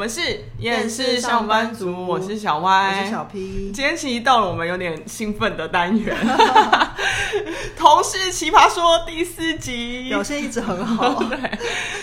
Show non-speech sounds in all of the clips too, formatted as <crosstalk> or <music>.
们是厌世上班族，我是小歪，我是小 P。今天其实到了我们有点兴奋的单元，<laughs> 同事奇葩说第四集。表现一直很好，<laughs> 对，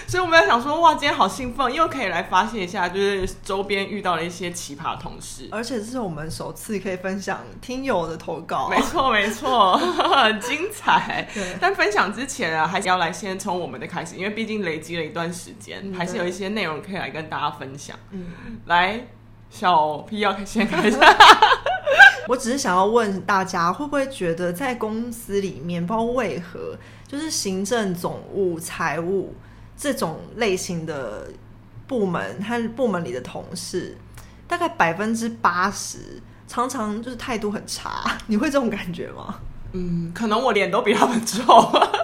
所以我们要想说，哇，今天好兴奋，又可以来发泄一下，就是周边遇到了一些奇葩同事，而且这是我们首次可以分享听友的投稿，没错没错，很 <laughs> 精彩。对，但分享之前啊，还是要来先从我们的开始，因为毕竟累积了一段时间，嗯、还是有一些内容可以来跟大家分享。嗯，来，小 P 要先开始。<laughs> 我只是想要问大家，会不会觉得在公司里面，不知道为何，就是行政总务、财务这种类型的部门和部门里的同事，大概百分之八十常常就是态度很差。<laughs> 你会这种感觉吗？嗯，可能我脸都比他们臭，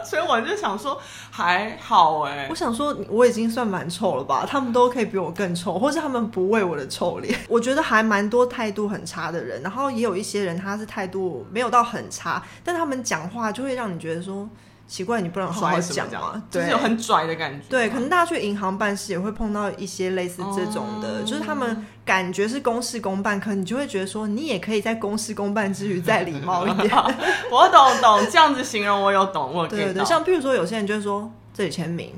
所以我就想说还好哎。我想说我已经算蛮臭了吧，他们都可以比我更臭，或是他们不为我的臭脸。<laughs> 我觉得还蛮多态度很差的人，然后也有一些人他是态度没有到很差，但他们讲话就会让你觉得说。奇怪，你不能好好讲吗？对，就是有很拽的感觉。对，可能大家去银行办事也会碰到一些类似这种的，哦、就是他们感觉是公事公办，可能你就会觉得说，你也可以在公事公办之余再礼貌一点。<laughs> 我懂懂，这样子形容我有懂，我有对对对，像譬如说有些人就会说这里签名，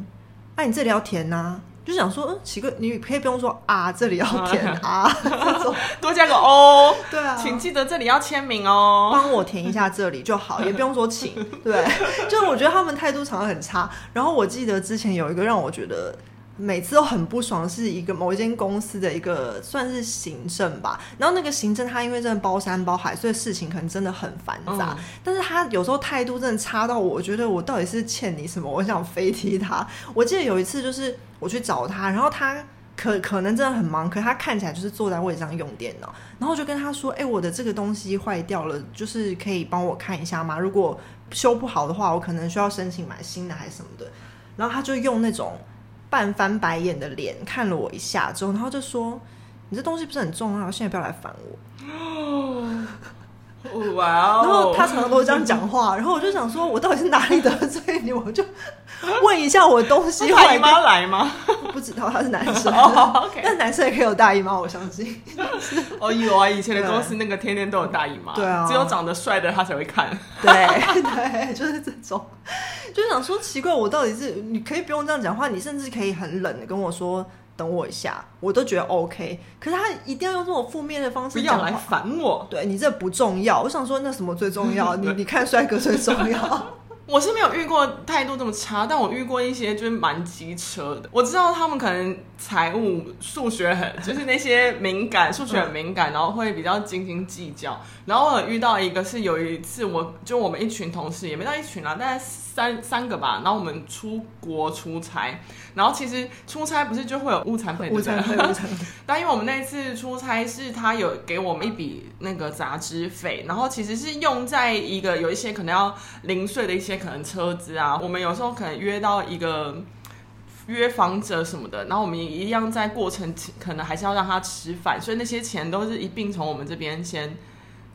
那、啊、你这里要填呐、啊。就想说，嗯，奇怪，你可以不用说啊，这里要填啊，<laughs> 多加个哦。对啊，请记得这里要签名哦，帮我填一下这里就好，<laughs> 也不用说请。对，就是我觉得他们态度常常很差。然后我记得之前有一个让我觉得。每次都很不爽，是一个某一间公司的一个算是行政吧，然后那个行政他因为真的包山包海，所以事情可能真的很繁杂，嗯、但是他有时候态度真的差到我觉得我到底是欠你什么，我想飞踢他。我记得有一次就是我去找他，然后他可可能真的很忙，可他看起来就是坐在位置上用电脑，然后就跟他说：“哎、我的这个东西坏掉了，就是可以帮我看一下吗？如果修不好的话，我可能需要申请买新的还是什么的。”然后他就用那种。半翻白眼的脸看了我一下之后，然后就说：“你这东西不是很重要，现在不要来烦我。” <laughs> 哇哦！然后他常常都会这样讲话，<laughs> 然后我就想说，我到底是哪里得罪你？<laughs> 我就问一下我的东西。大姨妈来吗？不知道他是男生，oh. 但男生也可以有大姨妈，我相信。哦，有啊，以前的公司那个天天都有大姨妈，对啊，只有长得帅的他才会看。对对，就是这种。就想说奇怪，我到底是你可以不用这样讲话，你甚至可以很冷的跟我说等我一下，我都觉得 OK。可是他一定要用这种负面的方式，不要来烦我。对，你这不重要，我想说那什么最重要？<laughs> 你你看帅哥最重要。我是没有遇过态度这么差，但我遇过一些就是蛮机车的。我知道他们可能财务、数学很，就是那些敏感，数学很敏感，然后会比较斤斤计较。然后我有遇到一个是有一次我，我就我们一群同事，也没到一群啦，大概三三个吧。然后我们出国出差，然后其实出差不是就会有误产费，<laughs> 误产费，误餐费。但因为我们那次出差是他有给我们一笔那个杂支费，然后其实是用在一个有一些可能要零碎的一些。可能车子啊，我们有时候可能约到一个约房者什么的，然后我们一样在过程可能还是要让他吃饭，所以那些钱都是一并从我们这边先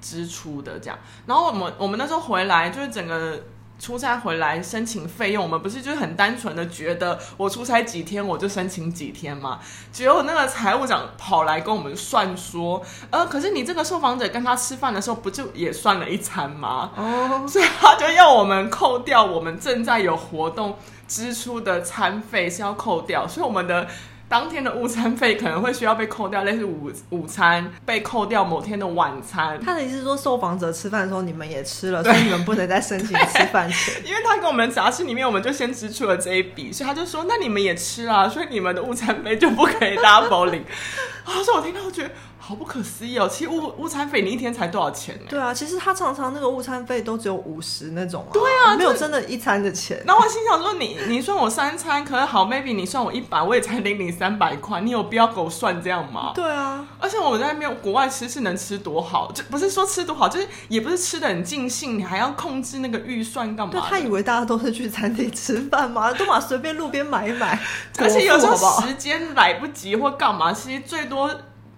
支出的这样。然后我们我们那时候回来就是整个。出差回来申请费用，我们不是就是很单纯的觉得我出差几天我就申请几天吗？结果那个财务长跑来跟我们算说，呃，可是你这个受访者跟他吃饭的时候不就也算了一餐吗？哦，所以他就要我们扣掉我们正在有活动支出的餐费是要扣掉，所以我们的。当天的午餐费可能会需要被扣掉，类似午午餐被扣掉某天的晚餐。他的意思是说，受访者吃饭的时候你们也吃了，所以你们不能再申请吃饭钱。<laughs> 因为他跟我们杂志里面，我们就先支出了这一笔，所以他就说，那你们也吃啊，所以你们的午餐费就不可以 double 领。<laughs> 啊，所以我听到我觉得。好不可思议哦！其实午午餐费你一天才多少钱呢？对啊，其实他常常那个午餐费都只有五十那种啊。对啊，没有真的一餐的钱。那我心想说你，你你算我三餐，可是好，maybe 你算我一百，我也才领你三百块，你有必要给我算这样吗？对啊，而且我们在那边国外吃是能吃多好，就不是说吃多好，就是也不是吃的很尽兴，你还要控制那个预算干嘛？对，他以为大家都是去餐厅吃饭吗？都嘛随便路边买一买，<laughs> 而且有时候时间来不及或干嘛，其实最多。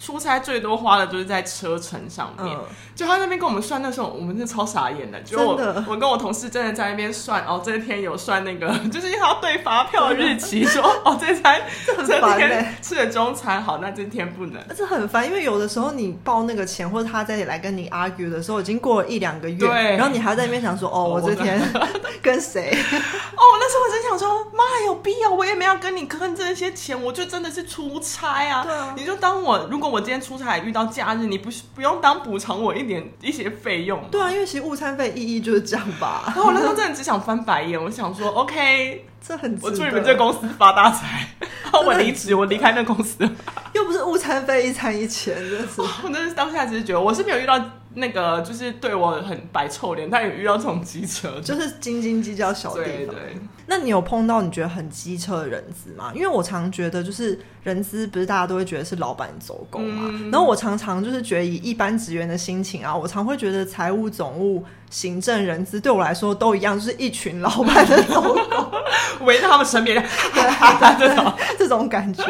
出差最多花的就是在车程上面。嗯、就他那边跟我们算，那时候我们是超傻眼的。就我我跟我同事真的在那边算，哦，这天有算那个，<laughs> 就是他要对发票的日期，<laughs> 说哦，这餐这，这天吃的中餐好，那这天不能。这很烦，因为有的时候你报那个钱，或者他再来跟你 argue 的时候，已经过了一两个月，对，然后你还在那边想说，哦，我这天 <laughs> 跟谁？哦，那时候我真想说，妈，有必要？我也没有跟你坑这些钱，我就真的是出差啊。对啊，你就当我如果我今天出差遇到假日，你不不用当补偿我一点一些费用。对啊，因为其实误餐费意义就是这样吧。然后我那时候真的只想翻白眼，我想说，<laughs> OK，这很我祝你们这公司发大财。然后我离职，我离开那公司，又不是误餐费一餐一千，真是。<laughs> 我真是当下只是觉得，我是没有遇到。那个就是对我很摆臭脸，他也遇到这种机车，就是斤斤计较小地方。对对。那你有碰到你觉得很机车的人资吗？因为我常觉得，就是人资不是大家都会觉得是老板走狗嘛。嗯、然后我常常就是觉得以一般职员的心情啊，我常会觉得财务、总务、行政、人资对我来说都一样，就是一群老板的走狗，<laughs> 围着他们身边，对这种这种感觉。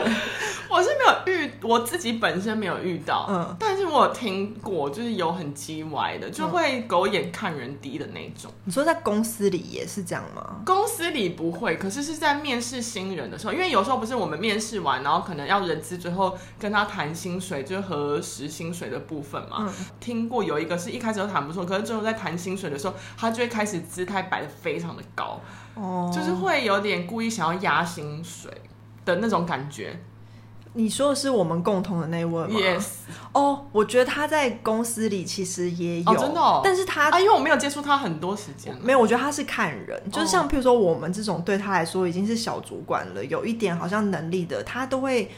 我是没有遇，我自己本身没有遇到，嗯，但是我有听过，就是有很叽歪的，就会狗眼看人低的那种。你说在公司里也是这样吗？公司里不会，可是是在面试新人的时候，因为有时候不是我们面试完，然后可能要人资最后跟他谈薪水，就是核实薪水的部分嘛。嗯，听过有一个是一开始都谈不错，可是最后在谈薪水的时候，他就会开始姿态摆的非常的高，哦，就是会有点故意想要压薪水的那种感觉。你说的是我们共同的那位吗？Yes。哦，我觉得他在公司里其实也有，哦、真的、哦。但是他啊，因为我没有接触他很多时间，没有。我觉得他是看人，就是像譬如说我们这种对他来说已经是小主管了，有一点好像能力的，他都会，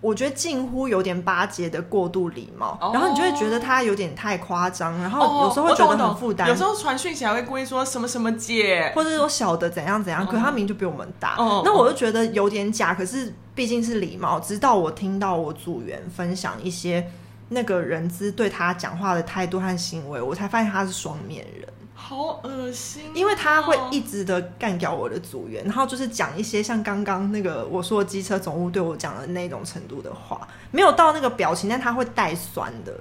我觉得近乎有点巴结的过度礼貌，哦、然后你就会觉得他有点太夸张，然后有时候会觉得很负担。有时候传讯息还会故意说什么什么姐，或者说小的怎样怎样，哦、可是他明明就比我们大，哦、那我就觉得有点假。可是。毕竟是礼貌，直到我听到我组员分享一些那个人资对他讲话的态度和行为，我才发现他是双面人，好恶心哦。因为他会一直的干掉我的组员，然后就是讲一些像刚刚那个我说机车总务对我讲的那种程度的话，没有到那个表情，但他会带酸的，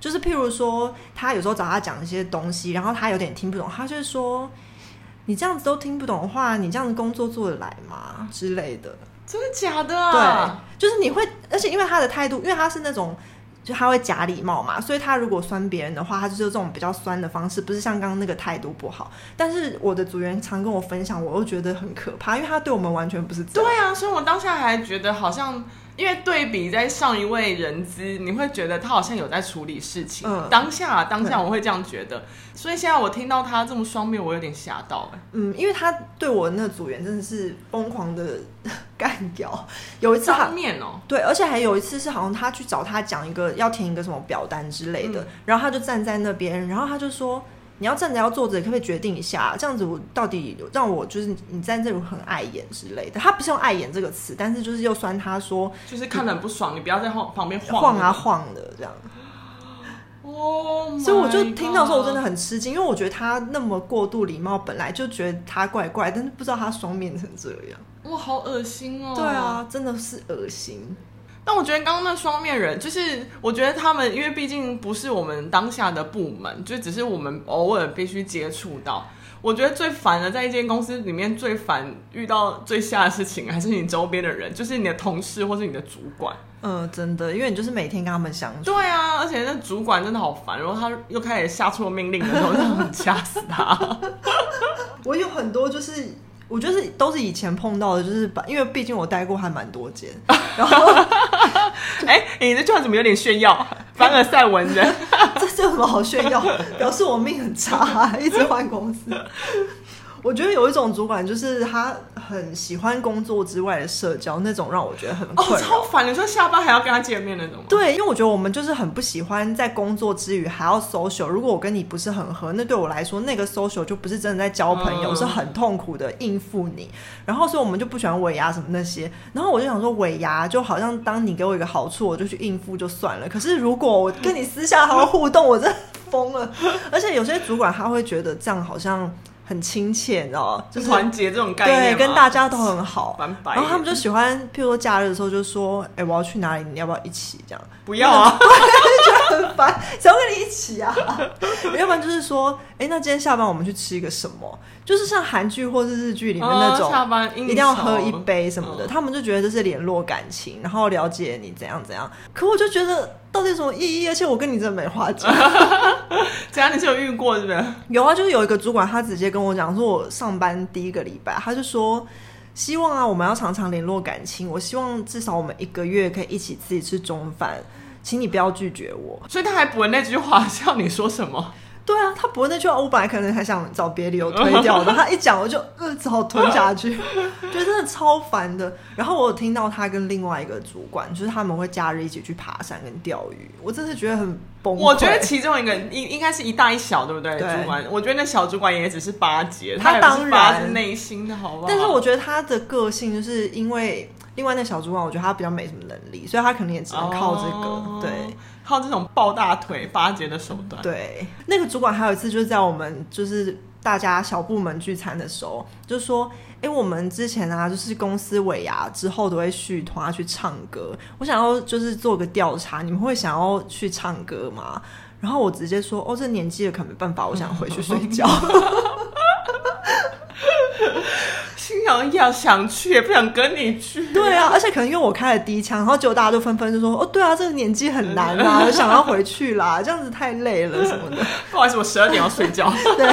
就是譬如说他有时候找他讲一些东西，然后他有点听不懂，他就是说你这样子都听不懂的话，你这样子工作做得来吗之类的。真的假的啊？对，就是你会，而且因为他的态度，因为他是那种，就他会假礼貌嘛，所以他如果酸别人的话，他就是这种比较酸的方式，不是像刚刚那个态度不好。但是我的组员常跟我分享，我又觉得很可怕，因为他对我们完全不是这样。对啊，所以我当下还觉得好像。因为对比在上一位人资，你会觉得他好像有在处理事情。嗯、当下当下我会这样觉得，所以现在我听到他这么双面，我有点吓到。嗯，因为他对我那个组员真的是疯狂的干掉。有一次他面哦，对，而且还有一次是好像他去找他讲一个要填一个什么表单之类的，嗯、然后他就站在那边，然后他就说。你要站着要坐着，可不可以决定一下？这样子我到底让我就是你站这里很碍眼之类的。他不是用碍眼这个词，但是就是又酸他说，就是看得很不爽，你不要在旁旁边晃啊晃的这样。哦，所以我就听到说，我真的很吃惊，因为我觉得他那么过度礼貌，本来就觉得他怪怪，但是不知道他双面成这样。哇，好恶心哦！对啊，真的是恶心。但我觉得刚刚那双面人，就是我觉得他们，因为毕竟不是我们当下的部门，就只是我们偶尔必须接触到。我觉得最烦的，在一间公司里面最烦遇到最吓的事情，还是你周边的人，就是你的同事或是你的主管。嗯，真的，因为你就是每天跟他们相处。对啊，而且那主管真的好烦，然后他又开始下错命令的时候，就很 <laughs> 掐死他。<laughs> 我有很多就是。我觉得是都是以前碰到的，就是把，因为毕竟我待过还蛮多间，<laughs> 然后，<laughs> 哎、欸，你这句话怎么有点炫耀？凡尔赛文人，<laughs> 这这有什么好炫耀？表示我命很差，一直换公司。我觉得有一种主管，就是他很喜欢工作之外的社交，那种让我觉得很。哦，超烦！你说下班还要跟他见面那种吗？对，因为我觉得我们就是很不喜欢在工作之余还要 social。如果我跟你不是很合，那对我来说，那个 social 就不是真的在交朋友，嗯、是很痛苦的应付你。然后，所以我们就不喜欢尾牙什么那些。然后我就想说，尾牙就好像当你给我一个好处，我就去应付就算了。可是如果我跟你私下还要互动，我真的疯了。而且有些主管他会觉得这样好像。很亲切，你知道吗？就是团结这种概念，对，跟大家都很好。然后他们就喜欢，譬如说假日的时候，就说：“哎、欸，我要去哪里？你要不要一起？”这样不要啊，对，就觉得很烦，<laughs> 想要跟你一起啊？要不然就是说：“哎、欸，那今天下班我们去吃一个什么？”就是像韩剧或是日剧里面那种，哦、下班一定要喝一杯什么的，嗯、他们就觉得这是联络感情，然后了解你怎样怎样。可我就觉得到底有什么意义？而且我跟你真的没话讲。<laughs> 这样你是有遇过是不是？有啊，就是有一个主管，他直接跟我讲说，我上班第一个礼拜，他就说希望啊，我们要常常联络感情。我希望至少我们一个月可以一起自己吃中饭，请你不要拒绝我。所以他还补了那句话，叫你说什么？对啊，他不会那句话，我本来可能还想找别理由推掉的。<laughs> 他一讲，我就呃只好吞下去，觉得真的超烦的。然后我有听到他跟另外一个主管，就是他们会假日一起去爬山跟钓鱼，我真的觉得很崩溃。我觉得其中一个应应该是一大一小，对不对？对主管，我觉得那小主管也只是巴结，他当然内心的好不好？但是我觉得他的个性就是因为另外那小主管，我觉得他比较没什么能力，所以他可能也只能靠这个，哦、对。靠这种抱大腿、巴结的手段。对，那个主管还有一次就是在我们就是大家小部门聚餐的时候，就说：“哎、欸，我们之前啊，就是公司尾牙之后都会续团去唱歌。我想要就是做个调查，你们会想要去唱歌吗？”然后我直接说：“哦，这年纪了可没办法，我想回去睡觉。”心想要想去，也不想跟你去。对啊，而且可能因为我开了第一枪，然后结果大家都纷纷就说：“哦，对啊，这个年纪很难啊，想要回去啦，<laughs> 这样子太累了什么的。”不好意思，我十二点要睡觉。<laughs> 对，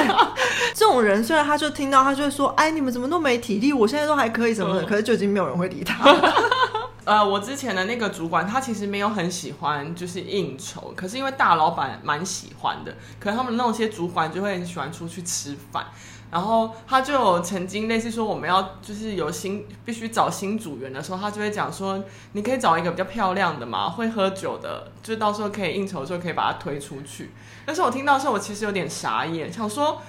这种人虽然他就听到，他就会说：“哎，你们怎么都没体力？我现在都还可以什么的。嗯”可是就已经没有人会理他。<laughs> 呃，我之前的那个主管，他其实没有很喜欢就是应酬，可是因为大老板蛮喜欢的，可能他们那些主管就会很喜欢出去吃饭。然后他就有曾经类似说，我们要就是有新必须找新组员的时候，他就会讲说，你可以找一个比较漂亮的嘛，会喝酒的，就到时候可以应酬的时候可以把他推出去。但是我听到时候，我其实有点傻眼，想说。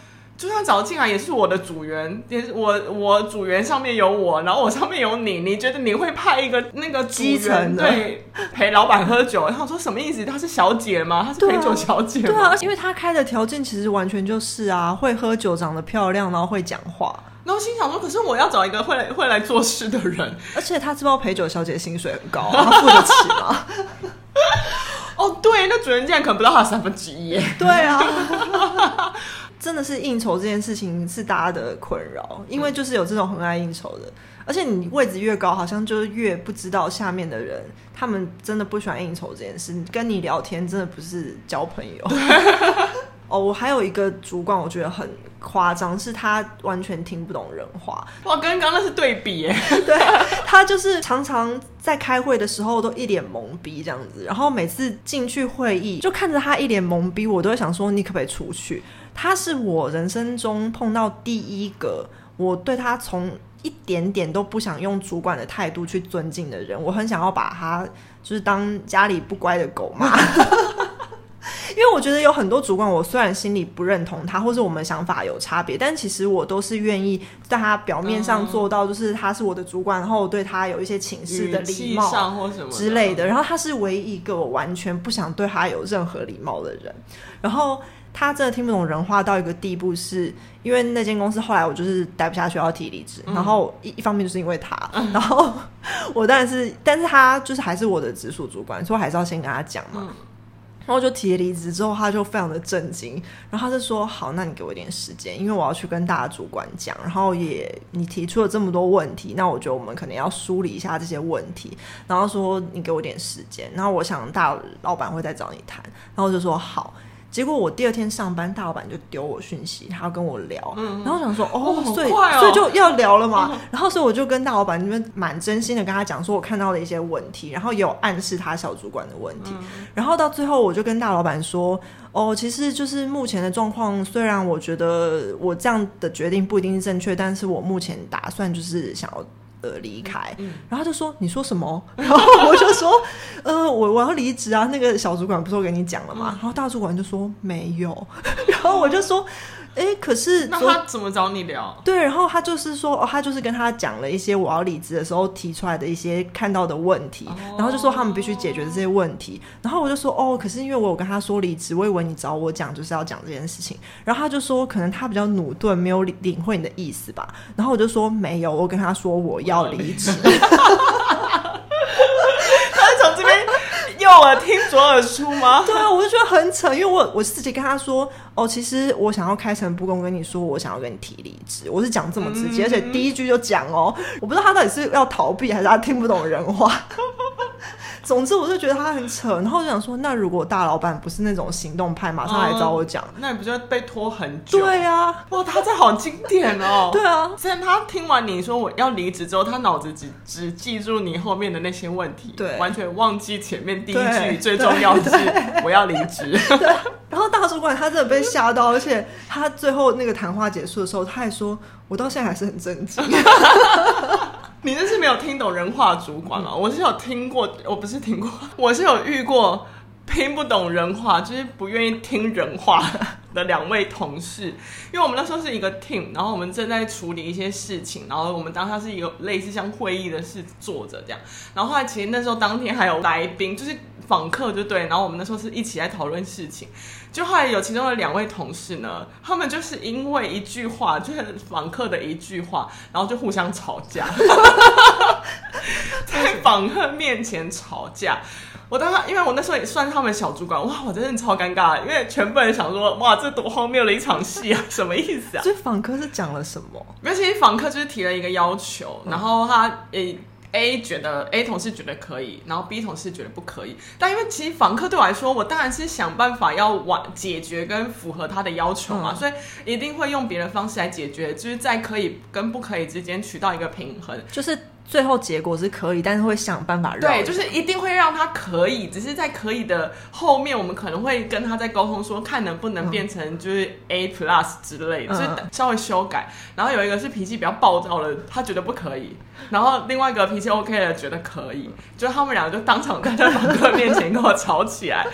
就算找进来也是我的组员，也是我我组员上面有我，然后我上面有你，你觉得你会派一个那个基层的对陪老板喝酒？然后说什么意思？她是小姐吗？她是陪酒小姐吗？对啊，对啊，因为她开的条件其实完全就是啊，会喝酒，长得漂亮，然后会讲话。然后心想说，可是我要找一个会来会来做事的人，而且他知道陪酒小姐薪水很高，他付得起吗？<laughs> 哦，对，那主人竟然可能不到他三分之一耶。对啊。<laughs> 真的是应酬这件事情是大家的困扰，因为就是有这种很爱应酬的，而且你位置越高，好像就越不知道下面的人，他们真的不喜欢应酬这件事。跟你聊天真的不是交朋友。<laughs> 哦，我还有一个主管，我觉得很夸张，是他完全听不懂人话。哇，跟刚刚那是对比耶。<laughs> 对，他就是常常在开会的时候都一脸懵逼这样子，然后每次进去会议就看着他一脸懵逼，我都会想说，你可不可以出去？他是我人生中碰到第一个，我对他从一点点都不想用主管的态度去尊敬的人，我很想要把他就是当家里不乖的狗骂。<laughs> 因为我觉得有很多主管，我虽然心里不认同他，或是我们想法有差别，但其实我都是愿意在他表面上做到，就是他是我的主管，然后我对他有一些请示的礼貌之类的。然后他是唯一一个我完全不想对他有任何礼貌的人。然后他真的听不懂人话到一个地步是，是因为那间公司后来我就是待不下去要提离职，嗯、然后一一方面就是因为他，嗯、然后 <laughs> 我当然是，但是他就是还是我的直属主管，所以我还是要先跟他讲嘛。嗯然后就提离职之后，他就非常的震惊，然后他就说：“好，那你给我一点时间，因为我要去跟大主管讲。然后也你提出了这么多问题，那我觉得我们可能要梳理一下这些问题。然后说你给我点时间，然后我想大老板会再找你谈。然后我就说好。”结果我第二天上班，大老板就丢我讯息，他要跟我聊，嗯、然后我想说哦，哦所以所以就要聊了嘛。嗯、然后所以我就跟大老板那边蛮真心的跟他讲说，我看到了一些问题，然后也有暗示他小主管的问题。嗯、然后到最后，我就跟大老板说，哦，其实就是目前的状况，虽然我觉得我这样的决定不一定是正确，但是我目前打算就是想要。呃，离开，嗯、然后他就说：“你说什么？” <laughs> 然后我就说：“呃，我我要离职啊。”那个小主管不是我跟你讲了吗？嗯、然后大主管就说：“没有。”然后我就说：“哎、欸，可是那他怎么找你聊？对，然后他就是说，哦，他就是跟他讲了一些我要离职的时候提出来的一些看到的问题，哦、然后就说他们必须解决这些问题。然后我就说，哦，可是因为我有跟他说离职，我以为你找我讲就是要讲这件事情。然后他就说，可能他比较努钝，没有领会你的意思吧。然后我就说，没有，我跟他说我要离职。<laughs> 听左耳出吗？对啊，我就觉得很扯，因为我我自己跟他说，哦，其实我想要开诚布公跟你说，我想要跟你提离职，我是讲这么直接，嗯、而且第一句就讲哦，我不知道他到底是要逃避还是他听不懂人话。总之，我就觉得他很扯，然后我就想说，那如果大老板不是那种行动派，马上来找我讲，嗯，那你不就被拖很久？对啊，哇，他这好经典哦。<laughs> 对啊，虽然他听完你说我要离职之后，他脑子只只记住你后面的那些问题，对，完全忘记前面第一句最重要的是我要离职。<laughs> 然后大主管他真的被吓到，而且他最后那个谈话结束的时候，他还说，我到现在还是很震惊。<laughs> 你那是没有听懂人话主管吗？我是有听过，我不是听过，我是有遇过听不懂人话，就是不愿意听人话的两位同事。因为我们那时候是一个 team，然后我们正在处理一些事情，然后我们当下是一个类似像会议的事坐着这样。然后后来其实那时候当天还有来宾，就是访客，就对。然后我们那时候是一起来讨论事情。就后来有其中的两位同事呢，他们就是因为一句话，就是访客的一句话，然后就互相吵架，<laughs> 在访客面前吵架。我当时因为我那时候也算他们小主管，哇，我真的超尴尬，因为全部人想说，哇，这多荒谬的一场戏啊，<laughs> 什么意思啊？所以访客是讲了什么？没有，其实访客就是提了一个要求，然后他诶。A 觉得 A 同事觉得可以，然后 B 同事觉得不可以。但因为其实访客对我来说，我当然是想办法要完解决跟符合他的要求嘛，嗯、所以一定会用别的方式来解决，就是在可以跟不可以之间取到一个平衡，就是。最后结果是可以，但是会想办法让。对，就是一定会让他可以，只是在可以的后面，我们可能会跟他在沟通说，看能不能变成就是 A plus 之类的，嗯、就是稍微修改。然后有一个是脾气比较暴躁的，他觉得不可以；然后另外一个脾气 OK 的，觉得可以。就他们两个就当场在房客面前跟我吵起来，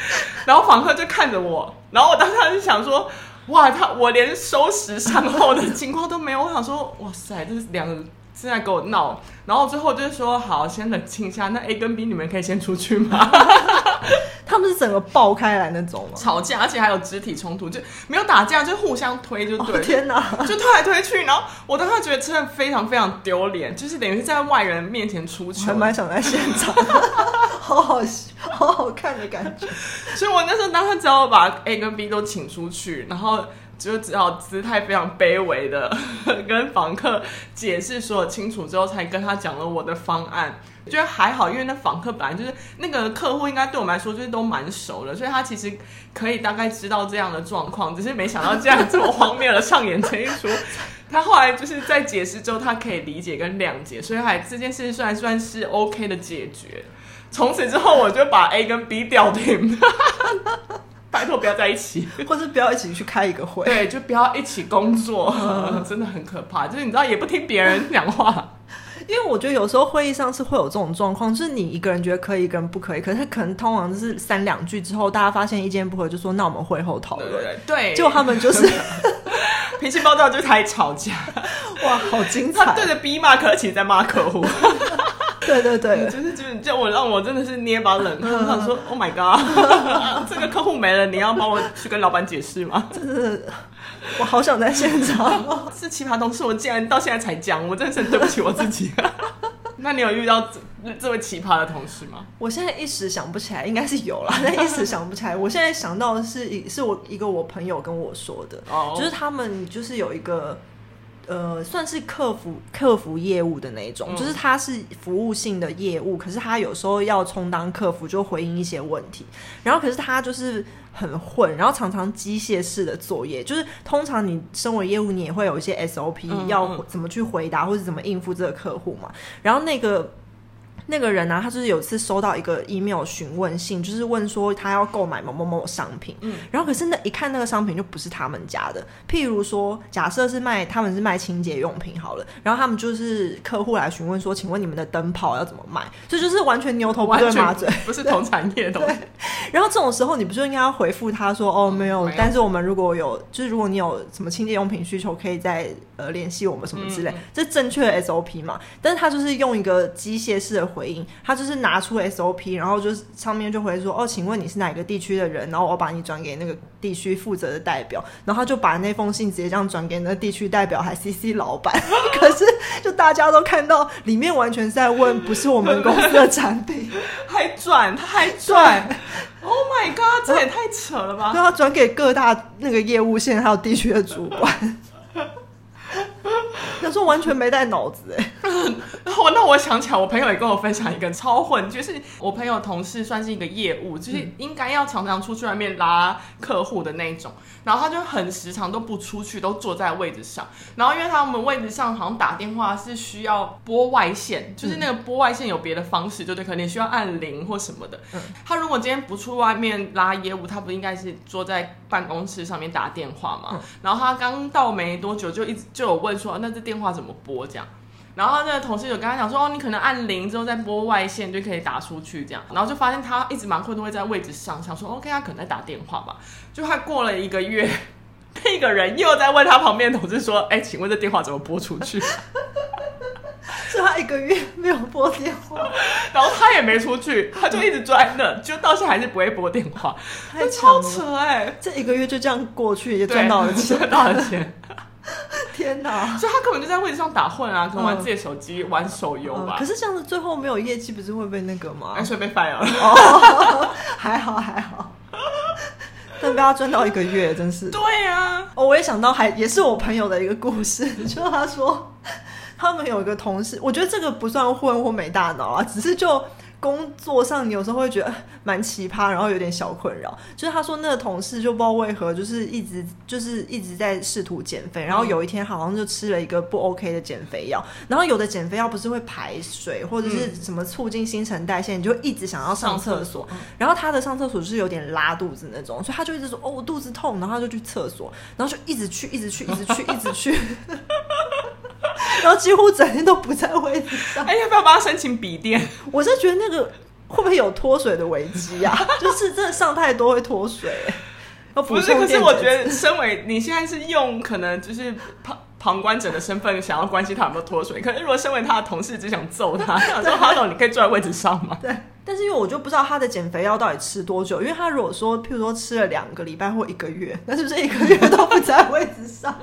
然后房客就看着我，然后我当时就想说，哇，他我连收拾善后的情况都没有，我想说，哇塞，这是两个。现在跟我闹，然后最后就是说好，先冷静一下。那 A 跟 B 你们可以先出去吗？<laughs> 他们是整个爆开来那种吗？吵架，而且还有肢体冲突，就没有打架，就互相推，就对。哦、天哪！就推来推去，然后我当时觉得真的非常非常丢脸，就是等于是在外人面前出糗。还蛮想在现场，<laughs> 好好好好看的感觉。所以我那时候当时只要把 A 跟 B 都请出去，然后。就只好姿态非常卑微的 <laughs> 跟房客解释说清楚之后，才跟他讲了我的方案。觉得还好，因为那房客本来就是那个客户，应该对我们来说就是都蛮熟的，所以他其实可以大概知道这样的状况。只是没想到这样这么荒谬的上演这一出。<laughs> 他后来就是在解释之后，他可以理解跟谅解，所以还这件事算算是 OK 的解决。从此之后，我就把 A 跟 B 调停。<laughs> 拜托不要在一起，或是不要一起去开一个会。对，就不要一起工作，真的很可怕。就是你知道，也不听别人讲话。<laughs> 因为我觉得有时候会议上是会有这种状况，就是你一个人觉得可以，一个人不可以。可是可能通常就是三两句之后，大家发现意见不合，就说那我们会后讨论。对，就他们就是 <laughs> 脾气暴躁，就开始吵架。<laughs> 哇，好精彩！他对着 B 骂客，其实在骂客户。对对对，就是就是叫我让我真的是捏把冷汗，我想说 Oh my God，<laughs> 这个客户没了，你要帮我去跟老板解释吗？真的，我好想在现场。<laughs> 是奇葩同事，我竟然到现在才讲，我真的是很对不起我自己。<laughs> 那你有遇到这这位奇葩的同事吗？我现在一时想不起来，应该是有啦，但一时想不起来。我现在想到的是，是我一个我朋友跟我说的，oh. 就是他们就是有一个。呃，算是客服客服业务的那种，嗯、就是他是服务性的业务，可是他有时候要充当客服，就回应一些问题。然后，可是他就是很混，然后常常机械式的作业，就是通常你身为业务，你也会有一些 SOP 要怎么去回答，或者怎么应付这个客户嘛。然后那个那个人呢、啊，他就是有次收到一个 email 询问信，就是问说他要购买某某某商品，嗯，然后可是那一看那个商品就不是他们家的，譬如说假设是卖他们是卖清洁用品好了，然后他们就是客户来询问说，请问你们的灯泡要怎么卖？这就，就是完全牛头不对马嘴，不是 <laughs> 同产业的。然后这种时候你不就应该要回复他说，哦，没有，没有，但是我们如果有，就是如果你有什么清洁用品需求，可以再呃联系我们什么之类，嗯、这正确的 SOP 嘛？但是他就是用一个机械式的回应，他就是拿出 SOP，然后就是上面就回说，哦，请问你是哪个地区的人？然后我把你转给那个地区负责的代表，然后他就把那封信直接这样转给那个地区代表，还 CC 老板。<laughs> 可是就大家都看到里面完全是在问，不是我们公司的产品，还转，他还转。Oh my god，这也太扯了吧！对，他转给各大那个业务线还有地区的主管。<laughs> 他说完全没带脑子哎，<laughs> 然后那我想起来，我朋友也跟我分享一个超混，就是我朋友同事算是一个业务，就是应该要常常出去外面拉客户的那种，然后他就很时常都不出去，都坐在位置上，然后因为他们位置上好像打电话是需要拨外线，就是那个拨外线有别的方式，就对，可能需要按铃或什么的。他如果今天不出外面拉业务，他不应该是坐在办公室上面打电话吗？然后他刚到没多久就一直就有问说，那这电话怎么拨这样？然后那个同事有跟他讲说，哦，你可能按零之后再拨外线就可以打出去这样。然后就发现他一直蛮困，都会在位置上，想说 OK，他可能在打电话吧。就他过了一个月，<laughs> 那个人又在问他旁边的同事说，哎，请问这电话怎么拨出去？<laughs> 是他一个月没有拨电话，<laughs> 然后他也没出去，他就一直坐在那，就到现在还是不会拨电话，太超扯哎、欸！这一个月就这样过去，也赚到了钱，赚到了钱。天哪！所以他根本就在位置上打混啊，可能玩自己的手机、嗯、玩手游吧、嗯。可是这样子最后没有业绩，不是会被那个吗？哎，所以被 fire 了。哦，<laughs> 还好还好，但被他赚到一个月，真是。对呀、啊。哦，我也想到还，还也是我朋友的一个故事，<laughs> 就他说他们有一个同事，我觉得这个不算混或没大脑啊，只是就。工作上你有时候会觉得蛮奇葩，然后有点小困扰。就是他说那个同事就不知道为何，就是一直就是一直在试图减肥，然后有一天好像就吃了一个不 OK 的减肥药。然后有的减肥药不是会排水或者是什么促进新陈代谢，你就一直想要上厕所。然后他的上厕所就是有点拉肚子那种，所以他就一直说哦，我肚子痛，然后他就去厕所，然后就一直去一直去一直去一直去。然后几乎整天都不在位置上。哎，要不要帮他申请笔电？<laughs> 我是觉得那个会不会有脱水的危机啊？<laughs> 就是真的上太多会脱水。不是，可是我觉得，身为你现在是用可能就是旁旁观者的身份，想要关心他有没有脱水。可是如果身为他的同事，只想揍他，想说哈总，你可以坐在位置上吗？对。但是因为我就不知道他的减肥药到底吃多久，因为他如果说，譬如说吃了两个礼拜或一个月，那是不是一个月都不在位置上？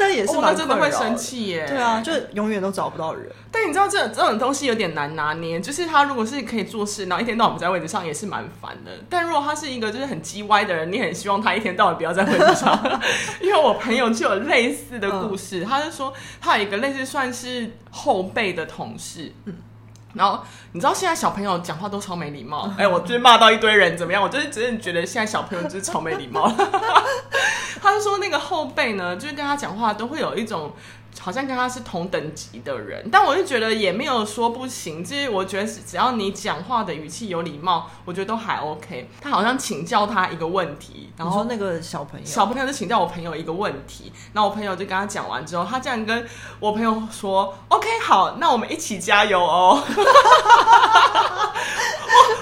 那也是 <laughs> 蛮、哦、真的会生气耶。对啊，就永远都找不到人。但你知道这这种东西有点难拿捏，就是他如果是可以做事，然后一天到晚不在位置上，也是蛮烦的。但如果他是一个就是很叽歪的人，你很希望他一天到晚不要在位置上。<laughs> 因为我朋友就有类似的故事，嗯、他就说他有一个类似算是后辈的同事。嗯然后你知道现在小朋友讲话都超没礼貌，<laughs> 哎，我就是骂到一堆人怎么样？我就是真的觉得现在小朋友就是超没礼貌。<laughs> 他就说那个后辈呢，就是跟他讲话都会有一种。好像跟他是同等级的人，但我就觉得也没有说不行。就是我觉得只要你讲话的语气有礼貌，我觉得都还 OK。他好像请教他一个问题，然后说那个小朋友，小朋友就请教我朋友一个问题，然后我朋友就跟他讲完之后，他竟然跟我朋友说：“OK，好，那我们一起加油哦。” <laughs>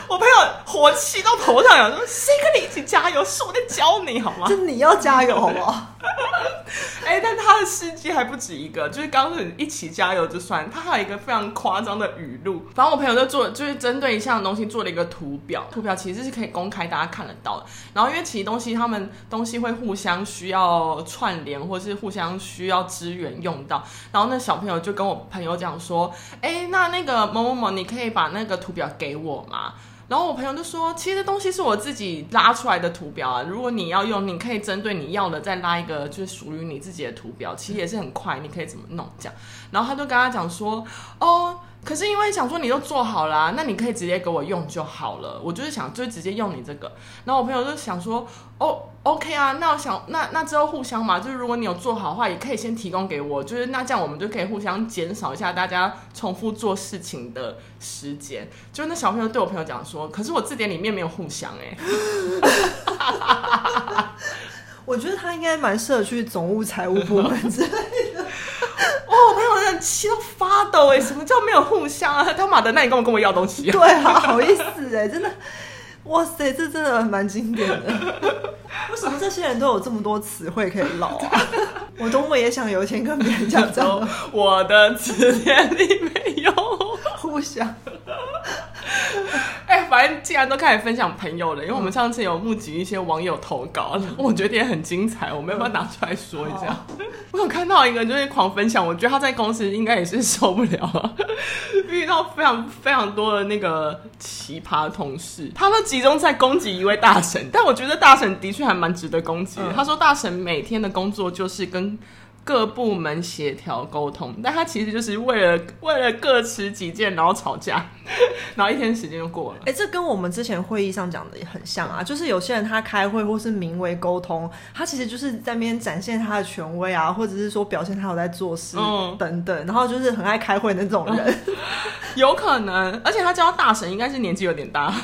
我 <laughs> 我朋友火气到头上，有说：“谁跟你一起加油？是我在教你好吗？就你要加油好不好？” <laughs> 哎、欸，但他的司机还不止一个，就是刚刚一起加油就算，他还有一个非常夸张的语录。反正我朋友就做，就是针对一项东西做了一个图表，图表其实是可以公开大家看得到的。然后因为其实东西他们东西会互相需要串联，或是互相需要支援用到。然后那小朋友就跟我朋友讲说：“哎、欸，那那个某某某，你可以把那个图表给我吗？”然后我朋友就说：“其实这东西是我自己拉出来的图表啊，如果你要用，你可以针对你要的再拉一个，就是属于你自己的图表，其实也是很快，你可以怎么弄这样。”然后他就跟他讲说：“哦。”可是因为想说你都做好了，那你可以直接给我用就好了。我就是想就直接用你这个。然后我朋友就想说，哦，OK 啊，那我想那那之后互相嘛，就是如果你有做好的话，也可以先提供给我，就是那这样我们就可以互相减少一下大家重复做事情的时间。就是那小朋友对我朋友讲说，可是我字典里面没有互相哎、<laughs> 我觉得他应该蛮适合去总务财务部门之类的。<laughs> 哦，我朋友很气到发抖哎！什么叫没有互相啊？他妈的，那你跟我跟我要东西啊？对啊，好意思哎，真的，哇塞，这真的蛮经典的。<laughs> 为什么这些人都有这么多词汇可以唠啊？<laughs> 我多么也想有一天跟别人讲这样，我的词典里没有互相。反正既然都开始分享朋友了，因为我们上次有募集一些网友投稿，嗯、我觉得也很精彩，我们要不要拿出来说一下？嗯、我有看到一个就是狂分享，我觉得他在公司应该也是 <laughs> 受不了了，遇到非常非常多的那个奇葩同事，他都集中在攻击一位大神，但我觉得大神的确还蛮值得攻击的。嗯、他说大神每天的工作就是跟。各部门协调沟通，但他其实就是为了为了各持己见，然后吵架，<laughs> 然后一天时间就过了。哎、欸，这跟我们之前会议上讲的也很像啊，就是有些人他开会或是名为沟通，他其实就是在那边展现他的权威啊，或者是说表现他有在做事等等，嗯、然后就是很爱开会的那种人，嗯、有可能，而且他叫大神，应该是年纪有点大。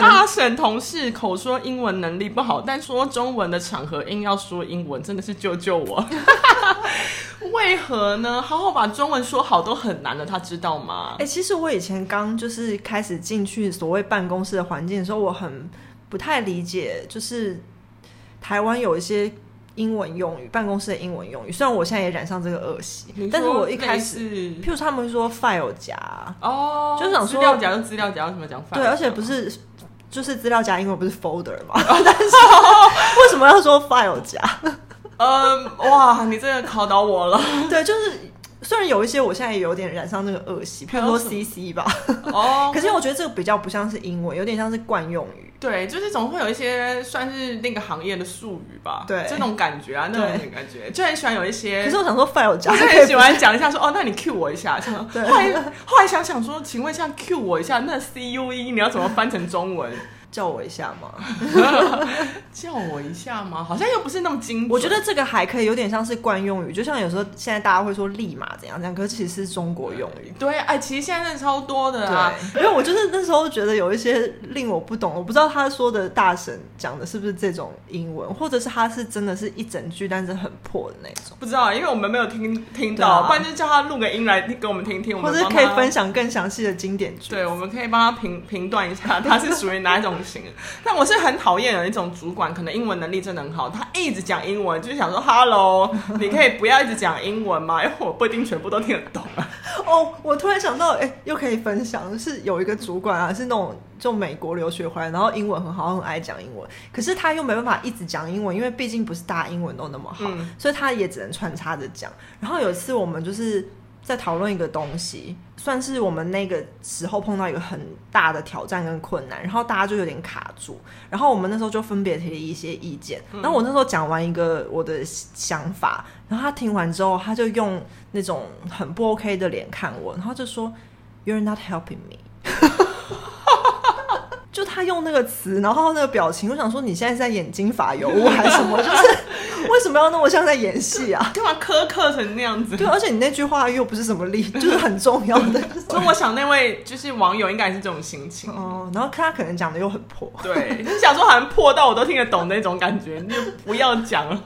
大婶同事口说英文能力不好，但说中文的场合硬要说英文，真的是救救我！<laughs> 为何呢？好好把中文说好都很难了，他知道吗？哎、欸，其实我以前刚就是开始进去所谓办公室的环境的时候，我很不太理解，就是台湾有一些英文用语，办公室的英文用语。虽然我现在也染上这个恶习，但是我一开始，譬如他们会说 file 夹哦，就是想说资料夹就资料夹，为什么讲 file？对，而且不是。就是资料夹，因为不是 folder 嘛，<laughs> 但是为什么要说 file 夹？<laughs> 嗯，哇，你真的考倒我了。对，就是虽然有一些，我现在也有点染上那个恶习，比如说 CC 吧。哦，<laughs> 可是我觉得这个比较不像是英文，有点像是惯用语。对，就是总会有一些算是那个行业的术语吧。对，这种感觉啊，那种感觉，就很喜欢有一些。可是我想说 file 夹，我很喜欢讲一下说，哦，那你 cue 我一下？对。后来后来想想说，请问一下 cue 我一下，那 C U E 你要怎么翻成中文？叫我一下吗？<laughs> 叫我一下吗？好像又不是那么精准。我觉得这个还可以，有点像是惯用语，就像有时候现在大家会说“立马”怎样怎样，可是其实是中国用语。对，哎，其实现在是超多的啊。因为我就是那时候觉得有一些令我不懂，我不知道他说的大神讲的是不是这种英文，或者是他是真的是一整句，但是很破的那种。不知道，因为我们没有听听到，啊、不然就叫他录个音来给我们听听，我们或者可以分享更详细的经典句。对，我们可以帮他评评断一下，他是属于哪一种型。但我是很讨厌有一种主管，可能英文能力真的很好，他一直讲英文，就是想说 “hello”，<laughs> 你可以不要一直讲英文吗？因为我不一定全部都听得懂啊。哦，我突然想到，哎、欸，又可以分享，是有一个主管啊，是那种就美国留学回来，然后英文很好，很爱讲英文，可是他又没办法一直讲英文，因为毕竟不是大家英文都那么好，嗯、所以他也只能穿插着讲。然后有一次我们就是。在讨论一个东西，算是我们那个时候碰到一个很大的挑战跟困难，然后大家就有点卡住，然后我们那时候就分别提了一些意见。然后我那时候讲完一个我的想法，然后他听完之后，他就用那种很不 OK 的脸看我，然后就说：“You're not helping me。”就他用那个词，然后那个表情，我想说你现在是在演金发尤物还是什么？<laughs> 就是。为什么要那么像在演戏啊？干嘛苛刻成那样子？对，而且你那句话又不是什么例，<laughs> 就是很重要的。<laughs> 所以我想那位就是网友应该是这种心情。哦，然后他可能讲的又很破。对，你想说好像破到我都听得懂那种感觉，你就不要讲了。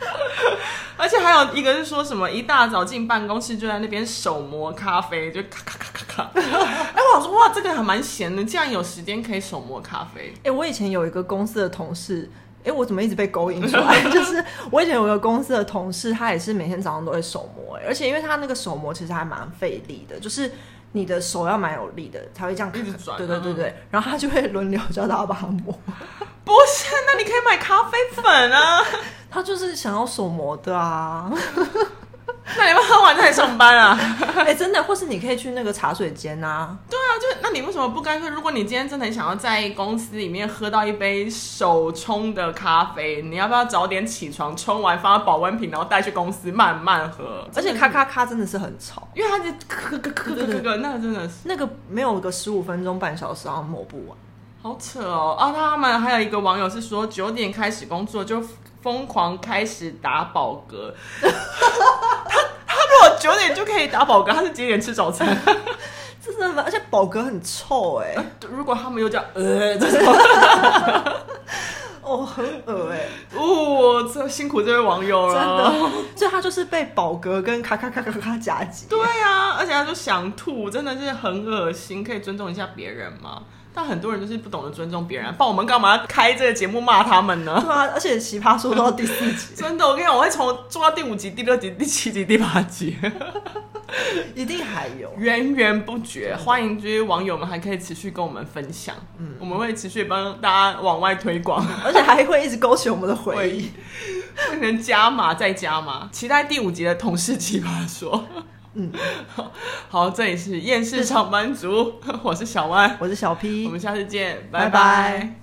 <laughs> 而且还有一个是说什么一大早进办公室就在那边手磨咖啡，就咔咔咔咔咔。<laughs> 哎、欸，我想说哇，这个还蛮闲的，竟然有时间可以手磨咖啡。哎、欸，我以前有一个公司的同事。哎、欸，我怎么一直被勾引出来？就是我以前有个公司的同事，他也是每天早上都会手磨，而且因为他那个手磨其实还蛮费力的，就是你的手要蛮有力的才会这样一直转。对对对对，然后他就会轮流叫大家帮他磨。不是，那你可以买咖啡粉啊。他就是想要手磨的啊。<laughs> 那你们喝完再上班啊？<laughs> 哎、欸，真的，或是你可以去那个茶水间啊。对啊，就那那你为什么不干脆？如果你今天真的很想要在公司里面喝到一杯手冲的咖啡，你要不要早点起床，冲完放在保温瓶，然后带去公司慢慢喝？而且咔咔咔真的是很吵，因为它就咳咳咳咳咳咳，那个真的是那个没有个十五分钟半小时好像抹不完，好扯哦！啊，他们还有一个网友是说九点开始工作就疯狂开始打饱嗝。<laughs> 他他如果九点就可以打饱嗝，他是几点吃早餐？真的，而且饱嗝很臭哎、欸。如果他们又叫呃，这 <laughs> 是哦，很恶哎。哦，这辛苦这位网友了。真的，所以他就是被饱嗝跟咔咔咔咔咔夹击。对啊，而且他就想吐，真的是很恶心。可以尊重一下别人吗？但很多人就是不懂得尊重别人，不然我们干嘛要开这个节目骂他们呢？对啊，而且奇葩说到第四集，<laughs> 真的，我跟你讲，我会从做到第五集、第六集、第七集、第八集，<laughs> 一定还有源源不绝。欢迎这些网友们还可以持续跟我们分享，嗯，我们会持续帮大家往外推广，<laughs> 而且还会一直勾起我们的回忆，变成加码再加码。期待第五集的同事奇葩说。嗯，<laughs> 好，这里是厌世上班族，<laughs> 我是小歪，我是小 P，我们下次见，拜拜。拜拜。